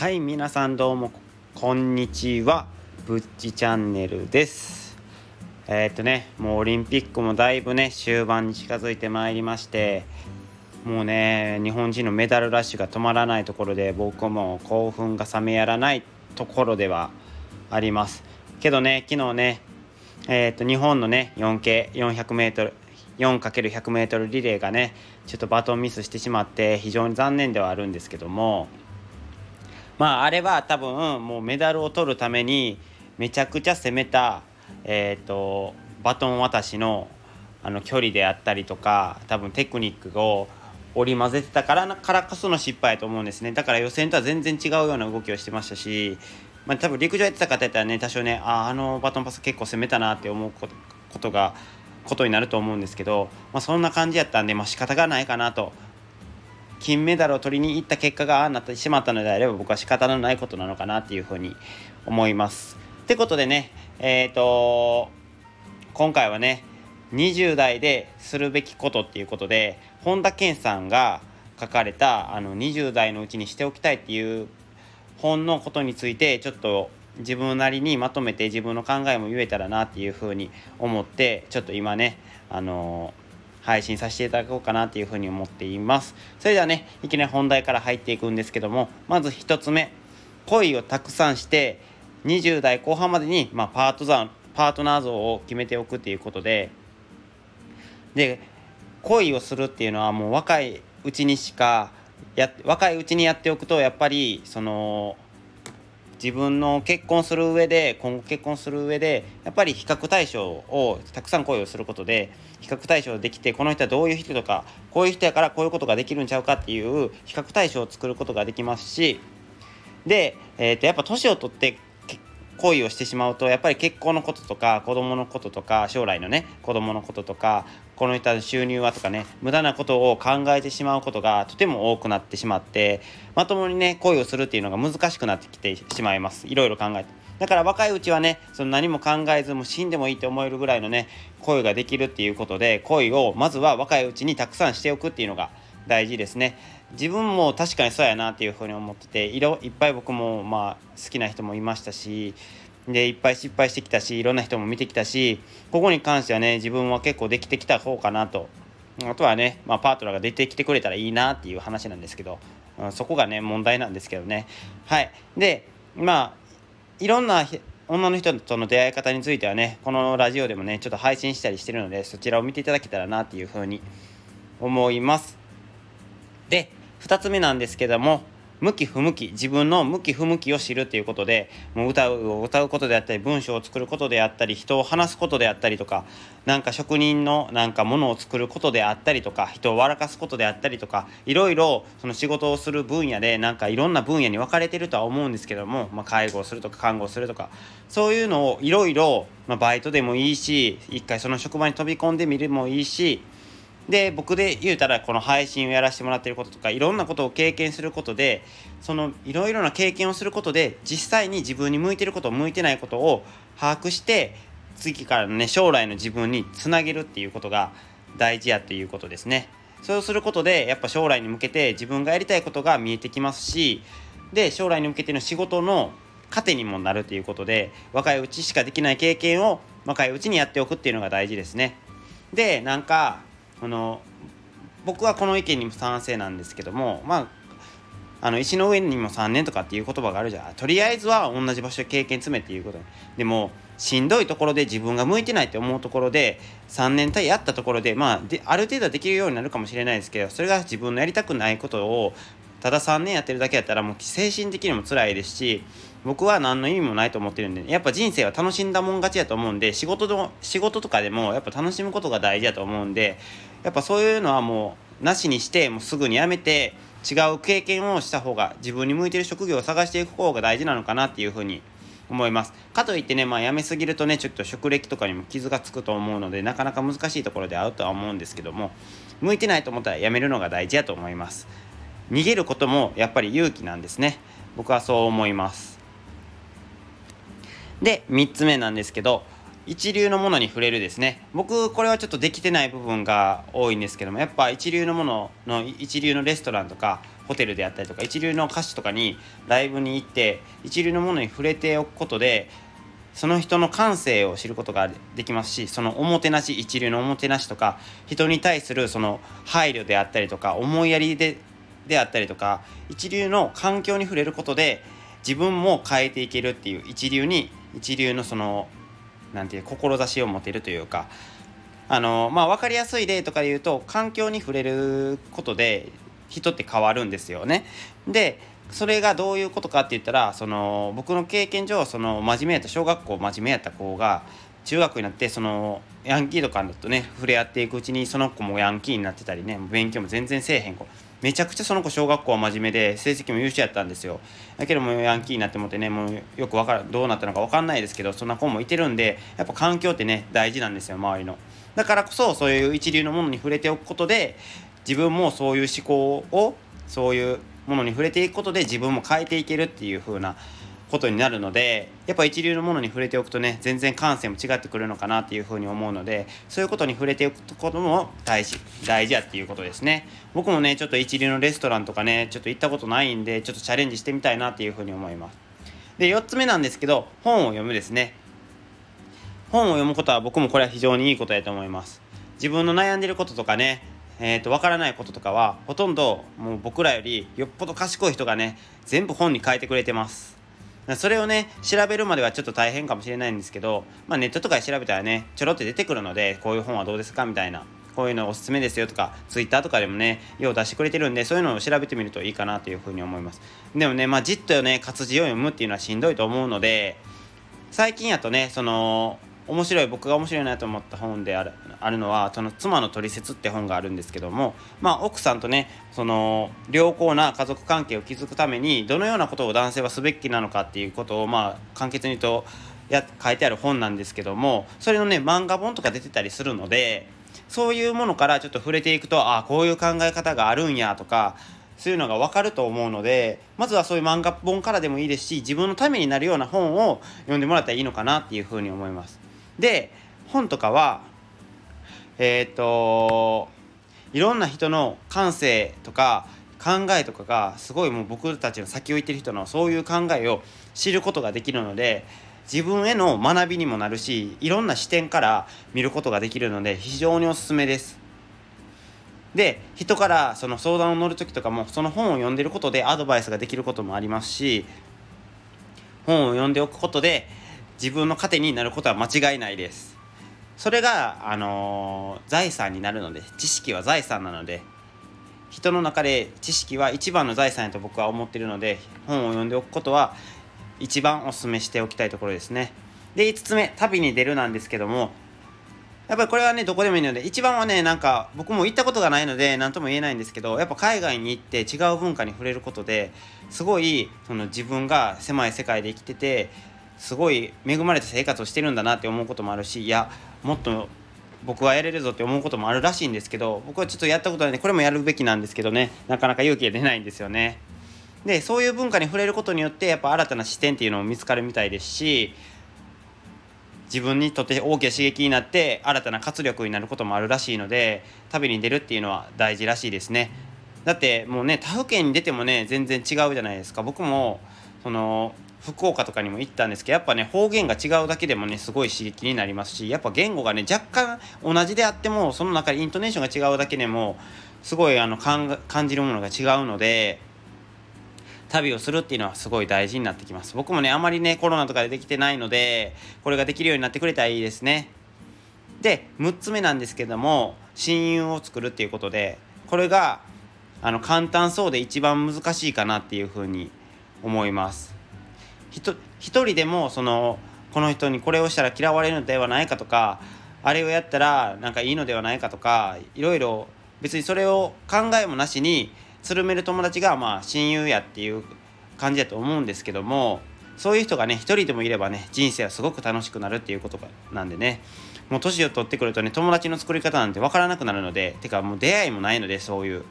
はい皆さんどうもこんにちは。ぶっちチャンネルです。えー、っとねもうオリンピックもだいぶね終盤に近づいてまいりましてもうね日本人のメダルラッシュが止まらないところで僕も興奮が冷めやらないところではあります。けどね昨日ねえー、と日本のね 4K400m 4×100m リレーがねちょっとバトンミスしてしまって非常に残念ではあるんですけどもまああれは多分もうメダルを取るためにめちゃくちゃ攻めた、えーと、バトン渡しのあの距離であったりとか多分テクニックを織り交ぜてたからからこその失敗やと思うんですね。だから予選とは全然違うような動きをしてましたし、まあ、多分陸上やってた方やったらね多少ねああのバトンパス結構攻めたなって思うことがことになると思うんですけど、まあ、そんな感じやったんで、まあ、仕方がないかなと金メダルを取りに行った結果がああなってしまったのであれば僕は仕方のないことなのかなっていうふうに思います。ってことでねえっ、ー、と今回はね20代でするべきことっていうことで本田健さんが書かれたあの20代のうちにしておきたいっていう本のことについてちょっと自分なりにまとめて自分の考えも言えたらなっていうふうに思ってちょっと今ねあの配信させていただこうかなっていうふうに思っています。それではねいきなり本題から入っていくんですけどもまず1つ目恋をたくさんして20代後半までに、まあ、パートザパートナー像を決めておくっていうことでで恋をするっていうのはもう若いうちにしかや若いうちにやっておくとやっぱりその自分の結婚する上で今後結婚する上でやっぱり比較対象をたくさん恋をすることで比較対象できてこの人はどういう人とかこういう人やからこういうことができるんちゃうかっていう比較対象を作ることができますしで、えー、とやっぱ年を取って恋をしてしまうとやっぱり結婚のこととか子供のこととか将来のね子供のこととかこの人の収入はとかね無駄なことを考えてしまうことがとても多くなってしまってまともにね恋をするっていうのが難しくなってきてしまいます。いろいろ考えて。だから若いうちはねその何も考えずも死んでもいいと思えるぐらいのね恋ができるっていうことで恋をまずは若いうちにたくさんしておくっていうのが大事ですね。自分も確かにそうやなっていうふうに思ってていろいっぱい僕もまあ好きな人もいましたしでいっぱい失敗してきたしいろんな人も見てきたしここに関してはね自分は結構できてきた方かなと。あとはね、まあ、パートナーが出てきてくれたらいいなっていう話なんですけど、うん、そこがね問題なんですけどね。はい。でまあいろんな女の人との出会い方についてはねこのラジオでもねちょっと配信したりしてるのでそちらを見ていただけたらなっていうふうに思います。で2つ目なんですけども向き不向き自分の向き不向きを知るっていうことでもう歌を歌うことであったり文章を作ることであったり人を話すことであったりとかなんか職人のなんかものを作ることであったりとか人を笑かすことであったりとかいろいろその仕事をする分野でなんかいろんな分野に分かれてるとは思うんですけども、まあ、介護をするとか看護をするとかそういうのをいろいろバイトでもいいし一回その職場に飛び込んでみるもいいしで僕で言うたらこの配信をやらせてもらってることとかいろんなことを経験することでそのいろいろな経験をすることで実際に自分に向いてること向いてないことを把握して次からのね将来の自分につなげるっていうことが大事やっていうことですね。そうすることでやっぱ将来に向けて自分がやりたいことが見えてきますしで将来に向けての仕事の糧にもなるということで若いうちしかできない経験を若いうちにやっておくっていうのが大事ですね。でなんかこの僕はこの意見にも賛成なんですけどもまああの石の上にも3年とかっていう言葉があるじゃん。とりあえずは同じ場所で経験詰めっていうこと。でもしんどいところで自分が向いてないって思うところで3年単位やったところでまあである程度できるようになるかもしれないですけどそれが自分のやりたくないことをただ3年やってるだけやったらもう精神的にも辛いですし僕は何の意味もないと思ってるんで、ね、やっぱ人生は楽しんだもん勝ちやと思うんで仕事の仕事とかでもやっぱ楽しむことが大事やと思うんでやっぱそういうのはもうなしにしてもうすぐにやめて違う経験をした方が自分に向いてる職業を探していく方が大事なのかなっていうふうに思います。かといってねまあやめすぎるとねちょっと職歴とかにも傷がつくと思うのでなかなか難しいところで会うとは思うんですけども向いてないと思ったらやめるのが大事やと思います。逃げることもやっぱり勇気なんですね。僕はそう思います。で3つ目なんですけど一流のものに触れるですね。僕これはちょっとできてない部分が多いんですけどもやっぱ一流のものの一流のレストランとかホテルであったりとか一流の歌手とかにライブに行って一流のものに触れておくことでその人の感性を知ることができますしそのおもてなし一流のおもてなしとか人に対するその配慮であったりとか思いやりでであったりとか一流の環境に触れることで自分も変えていけるっていう一流に一流のそのなんていう志を持てるというかあのまあ分かりやすい例とかで言うと環境に触れることで人って変わるんですよね。でそれがどういうことかって言ったらその僕の経験上その真面目やった小学校真面目やった子が中学になってそのヤンキーとかとね触れ合っていくうちにその子もヤンキーになってたりね勉強も全然せえへん子めちゃくちゃその子小学校は真面目で成績も優秀やったんですよ。だけどもヤンキーになってもってねもうよくわからどうなったのか分かんないですけどそんな子もいてるんでやっぱ環境ってね大事なんですよ周りの。だからこそそういう一流のものに触れておくことで自分もそういう思考をそういうものに触れていくことで自分も変えていけるっていう風なことになるのでやっぱ一流のものに触れておくとね全然感性も違ってくるのかなっていうふうに思うのでそういうことに触れておくことも大事大事やっていうことですね。僕もねちょっと一流のレストランとかねちょっと行ったことないんでちょっとチャレンジしてみたいなっていうふうに思います。で4つ目なんですけど本を読むですね。本を読むことは僕もこれは非常にいいことやと思います。自分の悩んでることとかねえーと、分からないこととかはほとんどもう僕らよりよっぽど賢い人がね全部本に書いてくれてます。それをね調べるまではちょっと大変かもしれないんですけど、まあ、ネットとかで調べたらねちょろって出てくるのでこういう本はどうですかみたいなこういうのおすすめですよとか Twitter とかでもねよう出してくれてるんでそういうのを調べてみるといいかなというふうに思います。でもねまあじっとね活字を読むっていうのはしんどいと思うので最近やとねその面白い僕が面白いなと思った本であるあるのは「その妻のトリセツ」って本があるんですけども、まあ、奥さんとねその良好な家族関係を築くためにどのようなことを男性はすべきなのかっていうことをまあ簡潔に言うとや書いてある本なんですけどもそれのね漫画本とか出てたりするのでそういうものからちょっと触れていくとああこういう考え方があるんやとかそういうのが分かると思うのでまずはそういう漫画本からでもいいですし自分のためになるような本を読んでもらったらいいのかなっていうふうに思います。で本とかはえっ、といろんな人の感性とか考えとかがすごいもう僕たちの先を行ってる人のそういう考えを知ることができるので自分への学びにもなるしいろんな視点から見ることができるので非常におすすめです。で人からその相談を乗る時とかもその本を読んでることでアドバイスができることもありますし本を読んでおくことで自分の糧になることは間違いないです。それが、あの、財産になるので知識は財産なので人の中で知識は一番の財産やと僕は思ってるので本を読んでおくことは一番お勧めしておきたいところですね。で5つ目旅に出るなんですけどもやっぱりこれはねどこでもいいので一番はねなんか僕も行ったことがないので何とも言えないんですけどやっぱ海外に行って違う文化に触れることですごいその自分が狭い世界で生きててすごい恵まれた生活をしてるんだなって思うこともあるしいやもっと僕はやれるぞって思うこともあるらしいんですけど僕はちょっとやったことないんでこれもやるべきなんですけどねなかなか勇気が出ないんですよね。でそういう文化に触れることによってやっぱ新たな視点っていうのも見つかるみたいですし自分にとって大きな刺激になって新たな活力になることもあるらしいので旅に出るっていうのは大事らしいですね。だってもうね他府県に出てもね全然違うじゃないですか僕もその福岡とかにも行ったんですけどやっぱね方言が違うだけでもねすごい刺激になりますしやっぱ言語がね若干同じであってもその中でイントネーションが違うだけでもすごいあの感じるものが違うので旅をするっていうのはすごい大事になってきます。僕もねあまりねコロナとかでできてないのでこれができるようになってくれたらいいですね。で6つ目なんですけども親友を作るっていうことでこれがあの簡単そうで一番難しいかなっていうふうに思います。一人でもそのこの人にこれをしたら嫌われるのではないかとかあれをやったらなんかいいのではないかとかいろいろ別にそれを考えもなしにつるめる友達がまあ親友やっていう感じだと思うんですけどもそういう人がね一人でもいればね人生はすごく楽しくなるっていうことなんでね。もう年を取ってくるとね友達の作り方なんて分からなくなるのでてかもう出会いもないのでそういう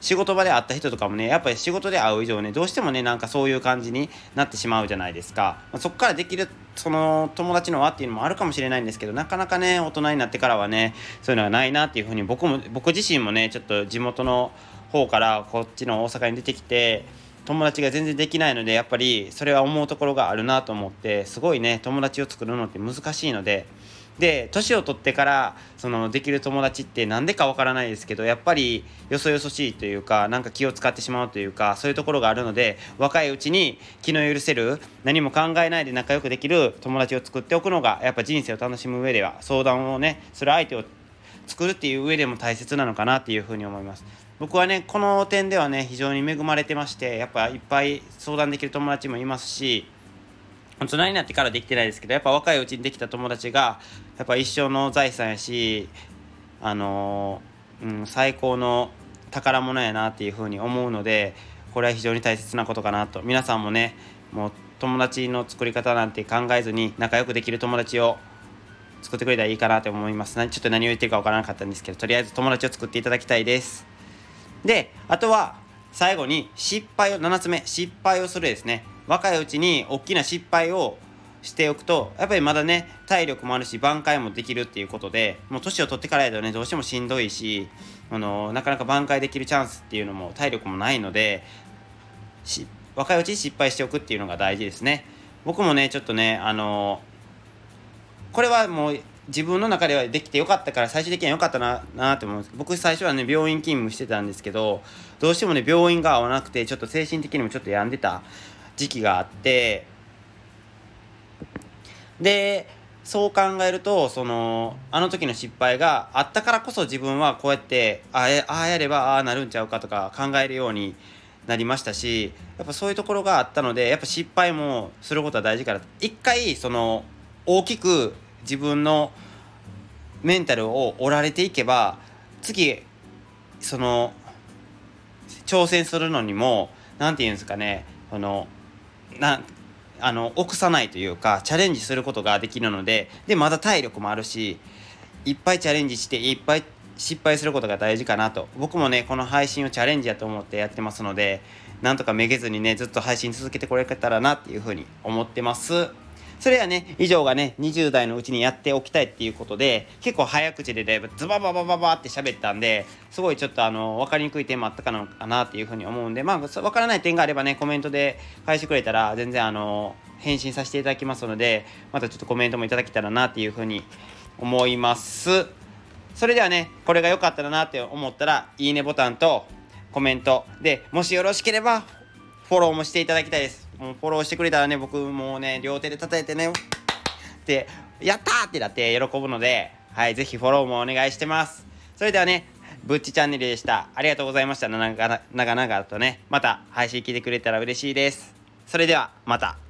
仕事場で会った人とかもねやっぱり仕事で会う以上ねどうしてもねなんかそういう感じになってしまうじゃないですか、まあ、そこからできるその友達の輪っていうのもあるかもしれないんですけどなかなかね大人になってからはねそういうのがないなっていうふうに僕も僕自身もねちょっと地元の方からこっちの大阪に出てきて友達が全然できないのでやっぱりそれは思うところがあるなと思ってすごいね友達を作るのって難しいのでで年を取ってからそのできる友達って何でかわからないですけどやっぱりよそよそしいというかなんか気を使ってしまうというかそういうところがあるので若いうちに気の許せる何も考えないで仲良くできる友達を作っておくのがやっぱ人生を楽しむ上では相談をねする相手を作るっていう上でも大切なのかなっていうふうに思います。僕はねこの点ではね非常に恵まれてましてやっぱいっぱい相談できる友達もいますし大人になってからできてないですけどやっぱ若いうちにできた友達がやっぱ一生の財産やしあの、うん、最高の宝物やなっていうふうに思うのでこれは非常に大切なことかなと。皆さんもねもう友達の作り方なんて考えずに仲良くできる友達を作ってくれたらいいかなと思います。ちょっと何を言ってるか分からなかったんですけどとりあえず友達を作っていただきたいです。であとは最後に失敗を7つ目失敗をするですね。若いうちに大きな失敗をしておくとやっぱりまだね体力もあるし挽回もできるっていうことでもう年を取ってからやとねどうしてもしんどいしあのなかなか挽回できるチャンスっていうのも体力もないので若いうちに失敗しておくっていうのが大事ですね。僕もねちょっとねあのこれはもう自分の中ではできてよかったから最終的には良かったななって思うんです。僕最初はね病院勤務してたんですけどどうしてもね病院が合わなくてちょっと精神的にもちょっと病んでた時期があってでそう考えるとそのあの時の失敗があったからこそ自分はこうやってああやればああなるんちゃうかとか考えるようになりましたしやっぱそういうところがあったのでやっぱ失敗もすることは大事から一回その大きく自分のメンタルを折られていけば次その挑戦するのにも何て言うんですかねそのなあの臆さないというかチャレンジすることができるのででまだ体力もあるしいっぱいチャレンジしていっぱい失敗することが大事かなと僕もねこの配信をチャレンジやと思ってやってますのでなんとかめげずにねずっと配信続けてこれたらなっていうふうに思ってます。それはね以上がね20代のうちにやっておきたいっていうことで結構早口でだいぶズバババババって喋ったんですごいちょっとあの分かりにくい点もあったかなっていうふうに思うんでまあ分からない点があればねコメントで返してくれたら全然あの返信させていただきますのでまたちょっとコメントもいただけたらなっていうふうに思います。それではねこれが良かったらなって思ったらいいねボタンとコメントでもしよろしければフォローもしていただきたいです。もうフォローしてくれたらね僕もうね両手で叩いてね。ってやったーってなって喜ぶのではい是非フォローもお願いしてます。それではねぶっちチャンネルでした。ありがとうございました。長々とねまた配信聞いてくれたら嬉しいです。それではまた。